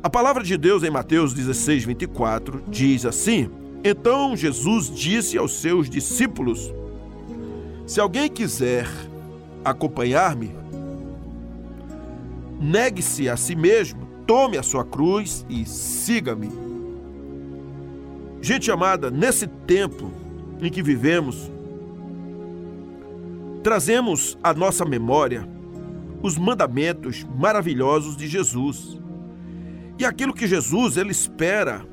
A palavra de Deus em Mateus 16, 24 diz assim: Então Jesus disse aos seus discípulos: Se alguém quiser acompanhar-me, negue-se a si mesmo, tome a sua cruz e siga-me. Gente amada, nesse tempo em que vivemos, trazemos à nossa memória os mandamentos maravilhosos de Jesus. E aquilo que Jesus ele espera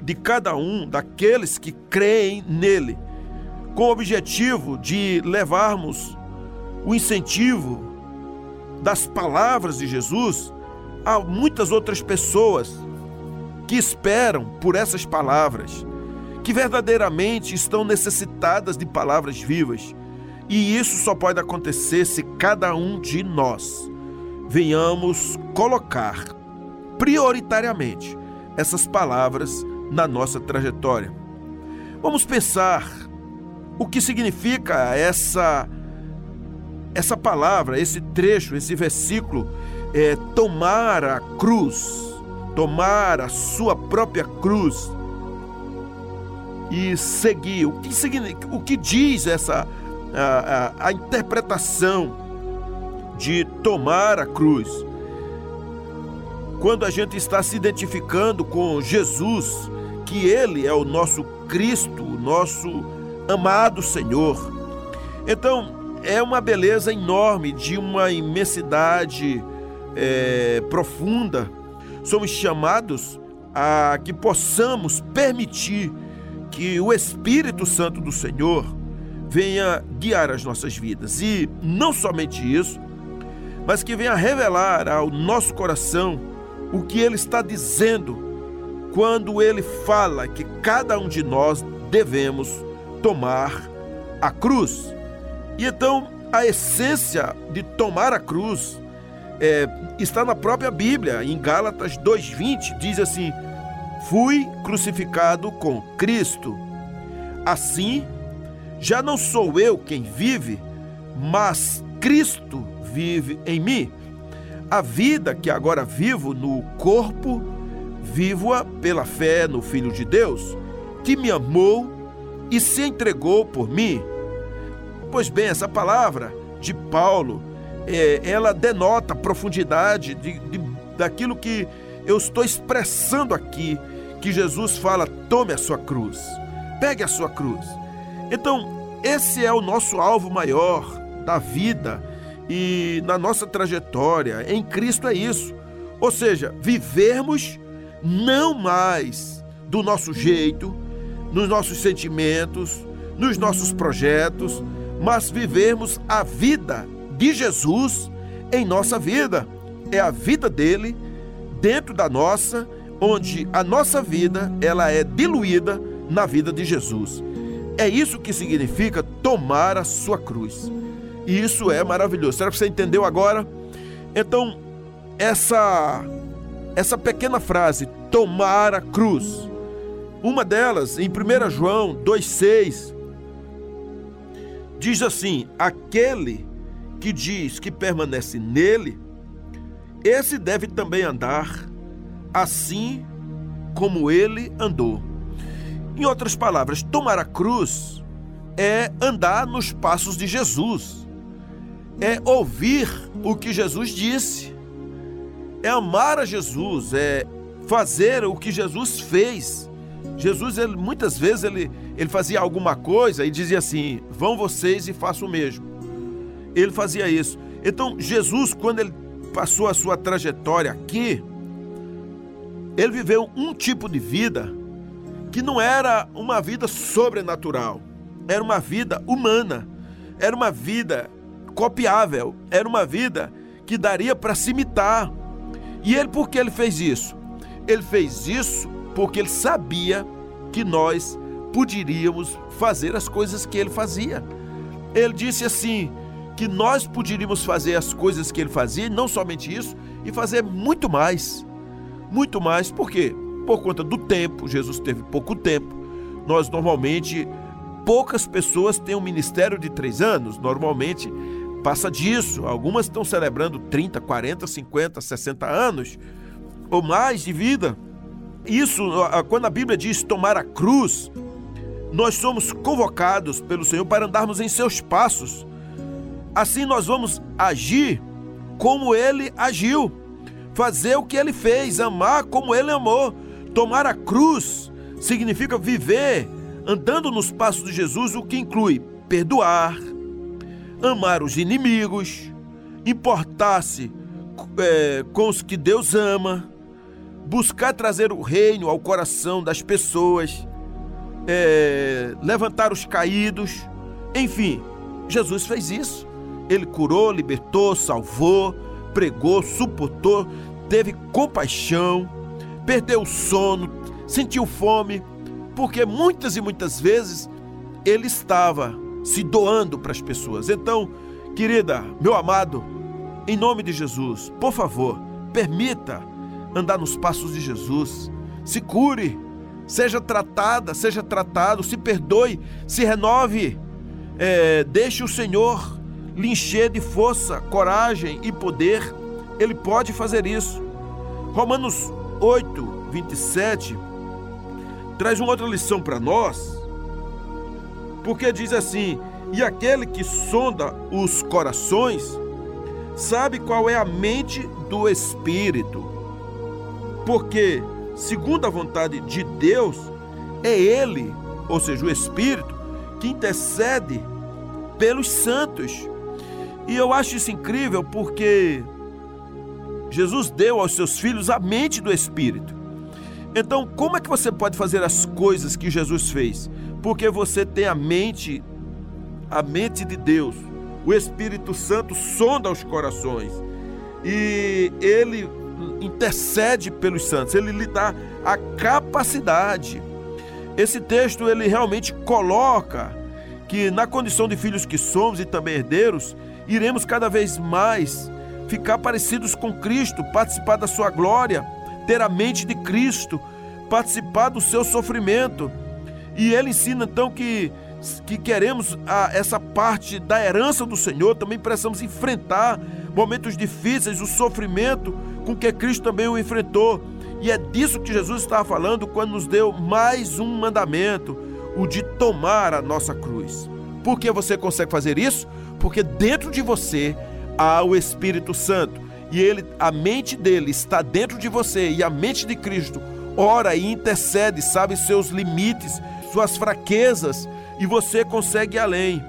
de cada um daqueles que creem nele, com o objetivo de levarmos o incentivo das palavras de Jesus a muitas outras pessoas que esperam por essas palavras, que verdadeiramente estão necessitadas de palavras vivas. E isso só pode acontecer se cada um de nós venhamos colocar prioritariamente essas palavras na nossa trajetória. Vamos pensar o que significa essa essa palavra, esse trecho, esse versículo, é, tomar a cruz, tomar a sua própria cruz e seguir. O que, significa, o que diz essa a, a, a interpretação de tomar a cruz? Quando a gente está se identificando com Jesus, que Ele é o nosso Cristo, o nosso amado Senhor. Então, é uma beleza enorme, de uma imensidade é, profunda. Somos chamados a que possamos permitir que o Espírito Santo do Senhor venha guiar as nossas vidas. E não somente isso, mas que venha revelar ao nosso coração o que ele está dizendo quando ele fala que cada um de nós devemos tomar a cruz. E então a essência de tomar a cruz é, está na própria Bíblia, em Gálatas 2,20, diz assim: Fui crucificado com Cristo. Assim, já não sou eu quem vive, mas Cristo vive em mim. A vida que agora vivo no corpo, vivo-a pela fé no Filho de Deus, que me amou e se entregou por mim. Pois bem, essa palavra de Paulo, é, ela denota a profundidade de, de, daquilo que eu estou expressando aqui, que Jesus fala: tome a sua cruz, pegue a sua cruz. Então, esse é o nosso alvo maior da vida e na nossa trajetória em Cristo é isso. Ou seja, vivermos não mais do nosso jeito, nos nossos sentimentos, nos nossos projetos, mas vivermos a vida de Jesus em nossa vida. É a vida dele dentro da nossa, onde a nossa vida ela é diluída na vida de Jesus. É isso que significa tomar a sua cruz. E isso é maravilhoso. Será que você entendeu agora? Então, essa essa pequena frase, tomar a cruz. Uma delas, em 1 João 2,6, diz assim: aquele que diz que permanece nele, esse deve também andar assim como ele andou. Em outras palavras, tomar a cruz é andar nos passos de Jesus é ouvir o que Jesus disse, é amar a Jesus, é fazer o que Jesus fez. Jesus, ele, muitas vezes, ele, ele fazia alguma coisa e dizia assim: vão vocês e façam o mesmo. Ele fazia isso. Então, Jesus, quando ele passou a sua trajetória aqui, ele viveu um tipo de vida que não era uma vida sobrenatural, era uma vida humana, era uma vida copiável, era uma vida que daria para se imitar. E ele, por que ele fez isso? Ele fez isso porque ele sabia que nós poderíamos fazer as coisas que ele fazia. Ele disse assim: que nós poderíamos fazer as coisas que ele fazia, e não somente isso, e fazer muito mais. Muito mais, por quê? Por conta do tempo, Jesus teve pouco tempo. Nós normalmente, poucas pessoas têm um ministério de três anos, normalmente passa disso. Algumas estão celebrando 30, 40, 50, 60 anos. ou mais de vida. Isso, quando a Bíblia diz tomar a cruz, nós somos convocados pelo Senhor para andarmos em seus passos. Assim nós vamos agir como ele agiu, fazer o que ele fez, amar como ele amou. Tomar a cruz significa viver andando nos passos de Jesus, o que inclui perdoar, amar os inimigos, importar-se é, com os que Deus ama, buscar trazer o reino ao coração das pessoas, é, levantar os caídos, enfim, Jesus fez isso. Ele curou, libertou, salvou, pregou, suportou, teve compaixão, perdeu o sono, sentiu fome, porque muitas e muitas vezes ele estava se doando para as pessoas. Então, querida, meu amado, em nome de Jesus, por favor, permita andar nos passos de Jesus. Se cure, seja tratada, seja tratado, se perdoe, se renove. É, deixe o Senhor lhe encher de força, coragem e poder. Ele pode fazer isso. Romanos 8, 27 traz uma outra lição para nós, porque diz assim: E aquele que sonda os corações sabe qual é a mente do Espírito, porque, segundo a vontade de Deus, é Ele, ou seja, o Espírito, que intercede pelos santos. E eu acho isso incrível porque Jesus deu aos seus filhos a mente do Espírito. Então, como é que você pode fazer as coisas que Jesus fez? Porque você tem a mente, a mente de Deus. O Espírito Santo sonda os corações e ele intercede pelos santos, ele lhe dá a capacidade. Esse texto ele realmente coloca que na condição de filhos que somos e também herdeiros, iremos cada vez mais ficar parecidos com Cristo, participar da sua glória ter a mente de Cristo, participar do seu sofrimento. E ele ensina então que, que queremos a, essa parte da herança do Senhor, também precisamos enfrentar momentos difíceis, o sofrimento com que Cristo também o enfrentou. E é disso que Jesus estava falando quando nos deu mais um mandamento, o de tomar a nossa cruz. Por que você consegue fazer isso? Porque dentro de você há o Espírito Santo e ele, a mente dele está dentro de você e a mente de Cristo ora e intercede, sabe seus limites, suas fraquezas e você consegue ir além.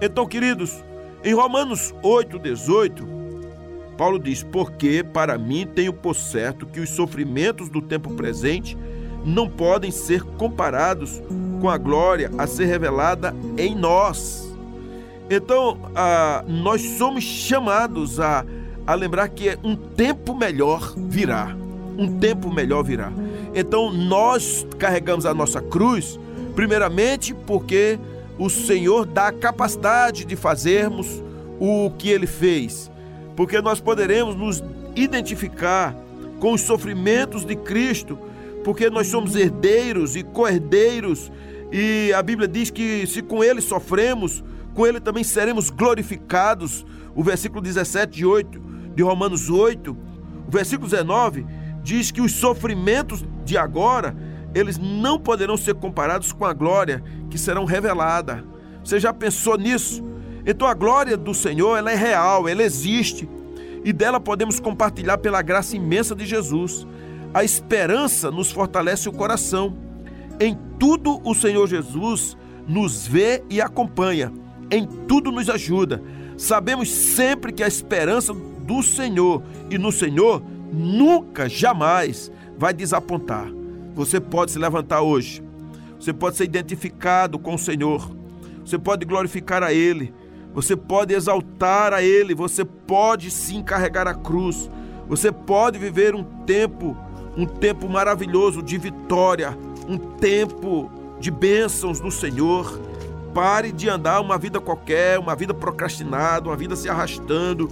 Então, queridos, em Romanos 8:18, Paulo diz: "Porque para mim tenho por certo que os sofrimentos do tempo presente não podem ser comparados com a glória a ser revelada em nós." Então, ah, nós somos chamados a a lembrar que um tempo melhor virá. Um tempo melhor virá. Então nós carregamos a nossa cruz, primeiramente porque o Senhor dá a capacidade de fazermos o que ele fez. Porque nós poderemos nos identificar com os sofrimentos de Cristo, porque nós somos herdeiros e co-herdeiros, e a Bíblia diz que se com ele sofremos, com ele também seremos glorificados. O versículo 17 de 8 de Romanos 8, o versículo 19, diz que os sofrimentos de agora, eles não poderão ser comparados com a glória que serão revelada. Você já pensou nisso? Então a glória do Senhor, ela é real, ela existe, e dela podemos compartilhar pela graça imensa de Jesus. A esperança nos fortalece o coração. Em tudo o Senhor Jesus nos vê e acompanha. Em tudo nos ajuda. Sabemos sempre que a esperança do Senhor e no Senhor nunca, jamais vai desapontar. Você pode se levantar hoje, você pode ser identificado com o Senhor, você pode glorificar a Ele, você pode exaltar a Ele, você pode sim carregar a cruz, você pode viver um tempo, um tempo maravilhoso de vitória, um tempo de bênçãos do Senhor. Pare de andar uma vida qualquer, uma vida procrastinada, uma vida se arrastando,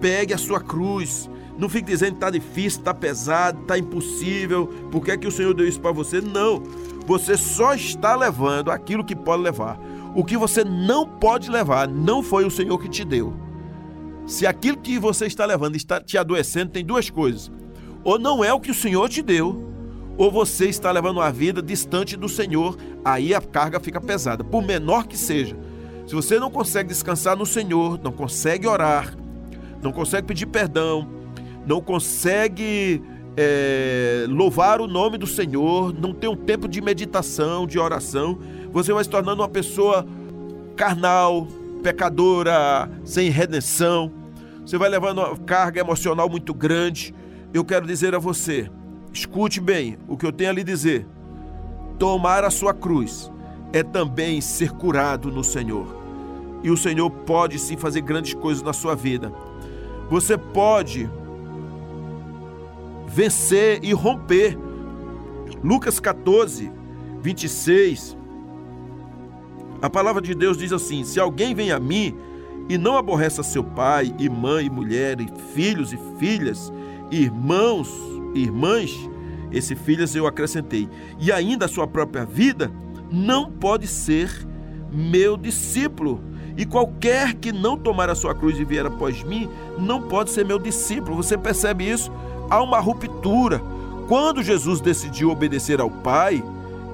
Pegue a sua cruz. Não fique dizendo que está difícil, está pesado, está impossível. Por que, é que o Senhor deu isso para você? Não. Você só está levando aquilo que pode levar. O que você não pode levar não foi o Senhor que te deu. Se aquilo que você está levando está te adoecendo, tem duas coisas. ou não é o que o Senhor te deu, ou você está levando uma vida distante do Senhor, aí a carga fica pesada, por menor que seja. Se você não consegue descansar no Senhor, não consegue orar, não consegue pedir perdão, não consegue é, louvar o nome do Senhor, não tem um tempo de meditação, de oração, você vai se tornando uma pessoa carnal, pecadora, sem redenção. Você vai levando uma carga emocional muito grande. Eu quero dizer a você, escute bem o que eu tenho a lhe dizer. Tomar a sua cruz é também ser curado no Senhor. E o Senhor pode sim fazer grandes coisas na sua vida. Você pode vencer e romper. Lucas 14, 26. A palavra de Deus diz assim: Se alguém vem a mim e não aborrece seu pai, e mãe, e mulher, e filhos e filhas, irmãos e irmãs, esse filhas eu acrescentei, e ainda a sua própria vida, não pode ser meu discípulo. E qualquer que não tomar a sua cruz e vier após mim, não pode ser meu discípulo. Você percebe isso? Há uma ruptura. Quando Jesus decidiu obedecer ao Pai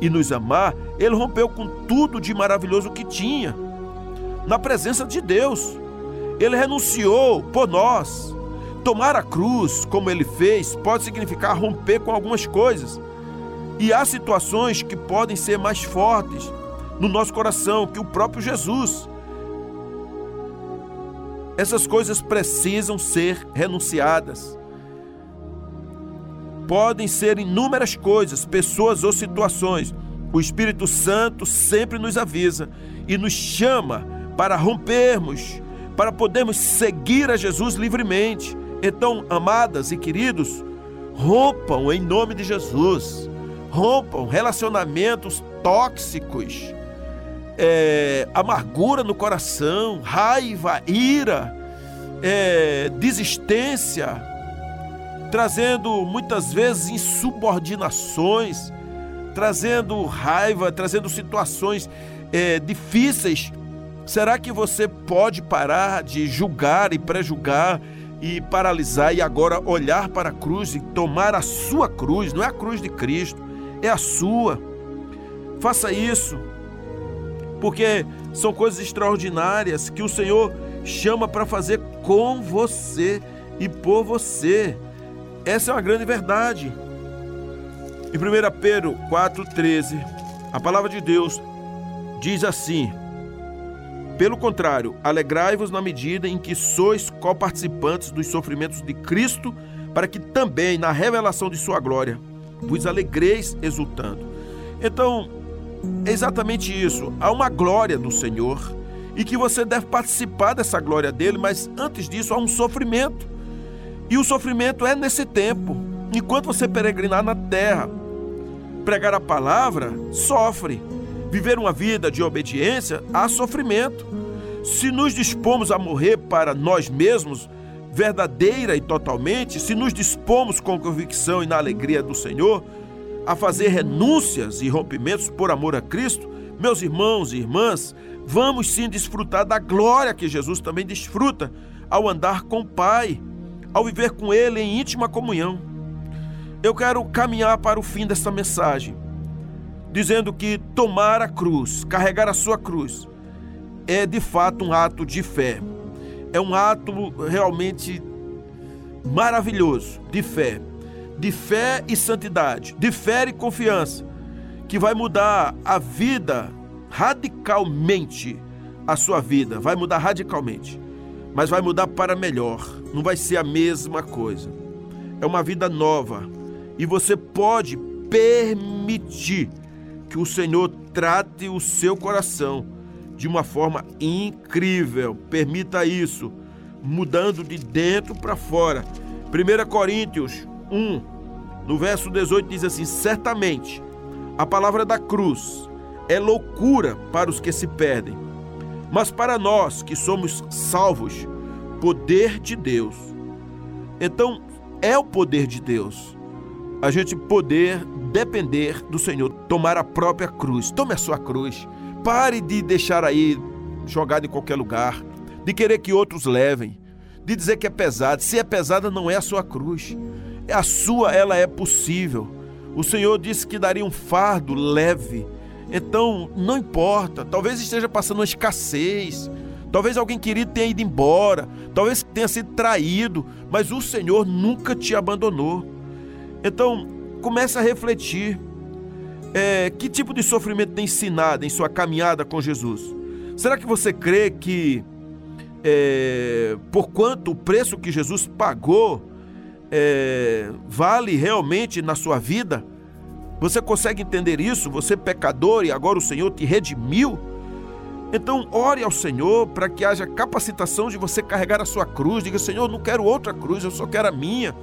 e nos amar, ele rompeu com tudo de maravilhoso que tinha, na presença de Deus. Ele renunciou por nós. Tomar a cruz, como ele fez, pode significar romper com algumas coisas. E há situações que podem ser mais fortes no nosso coração que o próprio Jesus. Essas coisas precisam ser renunciadas. Podem ser inúmeras coisas, pessoas ou situações. O Espírito Santo sempre nos avisa e nos chama para rompermos, para podermos seguir a Jesus livremente. Então, amadas e queridos, rompam em nome de Jesus. Rompam relacionamentos tóxicos, é, amargura no coração, raiva, ira, é, desistência, trazendo muitas vezes insubordinações, trazendo raiva, trazendo situações é, difíceis. Será que você pode parar de julgar e prejulgar e paralisar e agora olhar para a cruz e tomar a sua cruz? Não é a cruz de Cristo, é a sua. Faça isso, porque são coisas extraordinárias que o Senhor chama para fazer com você e por você. Essa é uma grande verdade. Em 1 Pedro 4,13, a palavra de Deus diz assim: Pelo contrário, alegrai-vos na medida em que sois coparticipantes dos sofrimentos de Cristo, para que também, na revelação de Sua glória, vos alegreis exultando. Então, é exatamente isso. Há uma glória do Senhor e que você deve participar dessa glória dele, mas antes disso há um sofrimento. E o sofrimento é nesse tempo. Enquanto você peregrinar na terra, pregar a palavra, sofre. Viver uma vida de obediência, há sofrimento. Se nos dispomos a morrer para nós mesmos, verdadeira e totalmente, se nos dispomos com convicção e na alegria do Senhor, a fazer renúncias e rompimentos por amor a Cristo, meus irmãos e irmãs, vamos sim desfrutar da glória que Jesus também desfruta ao andar com o Pai ao viver com Ele em íntima comunhão. Eu quero caminhar para o fim desta mensagem, dizendo que tomar a cruz, carregar a sua cruz, é de fato um ato de fé. É um ato realmente maravilhoso de fé, de fé e santidade, de fé e confiança, que vai mudar a vida radicalmente, a sua vida vai mudar radicalmente mas vai mudar para melhor. Não vai ser a mesma coisa. É uma vida nova e você pode permitir que o Senhor trate o seu coração de uma forma incrível. Permita isso, mudando de dentro para fora. 1 Coríntios 1, no verso 18 diz assim: Certamente a palavra da cruz é loucura para os que se perdem mas para nós que somos salvos, poder de Deus. Então, é o poder de Deus a gente poder depender do Senhor, tomar a própria cruz. Tome a sua cruz. Pare de deixar aí jogado em qualquer lugar, de querer que outros levem, de dizer que é pesado. Se é pesada, não é a sua cruz. a sua ela é possível. O Senhor disse que daria um fardo leve. Então, não importa, talvez esteja passando uma escassez, talvez alguém querido tenha ido embora, talvez tenha sido traído, mas o Senhor nunca te abandonou. Então, comece a refletir. É, que tipo de sofrimento tem ensinado em sua caminhada com Jesus? Será que você crê que, é, por quanto o preço que Jesus pagou, é, vale realmente na sua vida? Você consegue entender isso? Você é pecador e agora o Senhor te redimiu? Então, ore ao Senhor para que haja capacitação de você carregar a sua cruz. Diga, Senhor, não quero outra cruz, eu só quero a minha.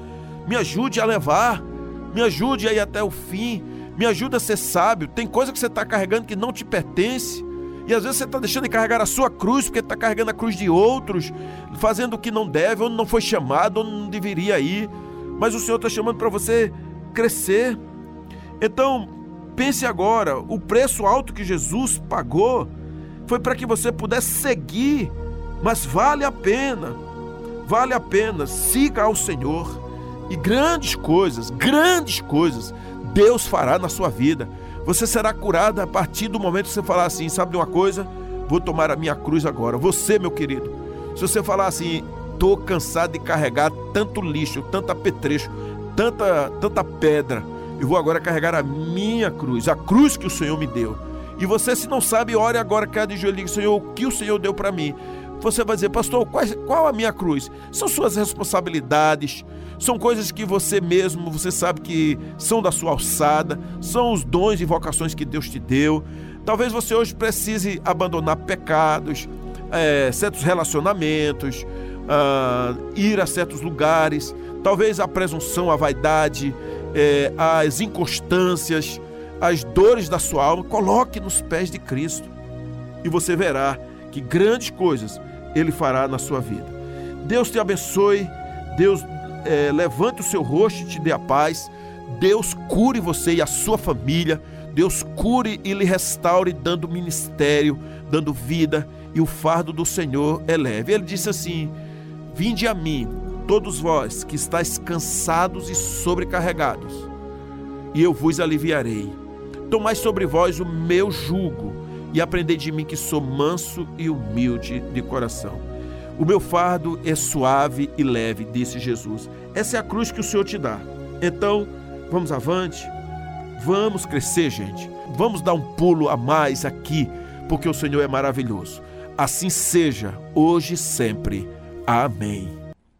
Me ajude a levar, me ajude a ir até o fim, me ajude a ser sábio. Tem coisa que você está carregando que não te pertence. E às vezes você está deixando de carregar a sua cruz porque está carregando a cruz de outros, fazendo o que não deve, onde não foi chamado, onde não deveria ir. Mas o Senhor está chamando para você crescer. Então, pense agora: o preço alto que Jesus pagou foi para que você pudesse seguir, mas vale a pena, vale a pena, siga ao Senhor e grandes coisas, grandes coisas Deus fará na sua vida. Você será curado a partir do momento que você falar assim: sabe de uma coisa? Vou tomar a minha cruz agora. Você, meu querido, se você falar assim, estou cansado de carregar tanto lixo, tanto apetrecho, tanta, tanta pedra, eu vou agora carregar a minha cruz, a cruz que o Senhor me deu. E você, se não sabe, ore agora, cada de joelho Senhor, o que o Senhor deu para mim? Você vai dizer, pastor, qual, qual a minha cruz? São suas responsabilidades, são coisas que você mesmo, você sabe que são da sua alçada, são os dons e vocações que Deus te deu. Talvez você hoje precise abandonar pecados, é, certos relacionamentos, uh, ir a certos lugares, talvez a presunção, a vaidade, é, as inconstâncias, as dores da sua alma, coloque nos pés de Cristo e você verá que grandes coisas Ele fará na sua vida. Deus te abençoe, Deus é, levante o seu rosto e te dê a paz. Deus cure você e a sua família. Deus cure e lhe restaure, dando ministério, dando vida, e o fardo do Senhor é leve. Ele disse assim: Vinde a mim, todos vós que estáis cansados e sobrecarregados, e eu vos aliviarei. Tomai sobre vós o meu jugo e aprendei de mim que sou manso e humilde de coração. O meu fardo é suave e leve, disse Jesus. Essa é a cruz que o Senhor te dá. Então, vamos avante, vamos crescer, gente. Vamos dar um pulo a mais aqui, porque o Senhor é maravilhoso. Assim seja, hoje e sempre. Amém.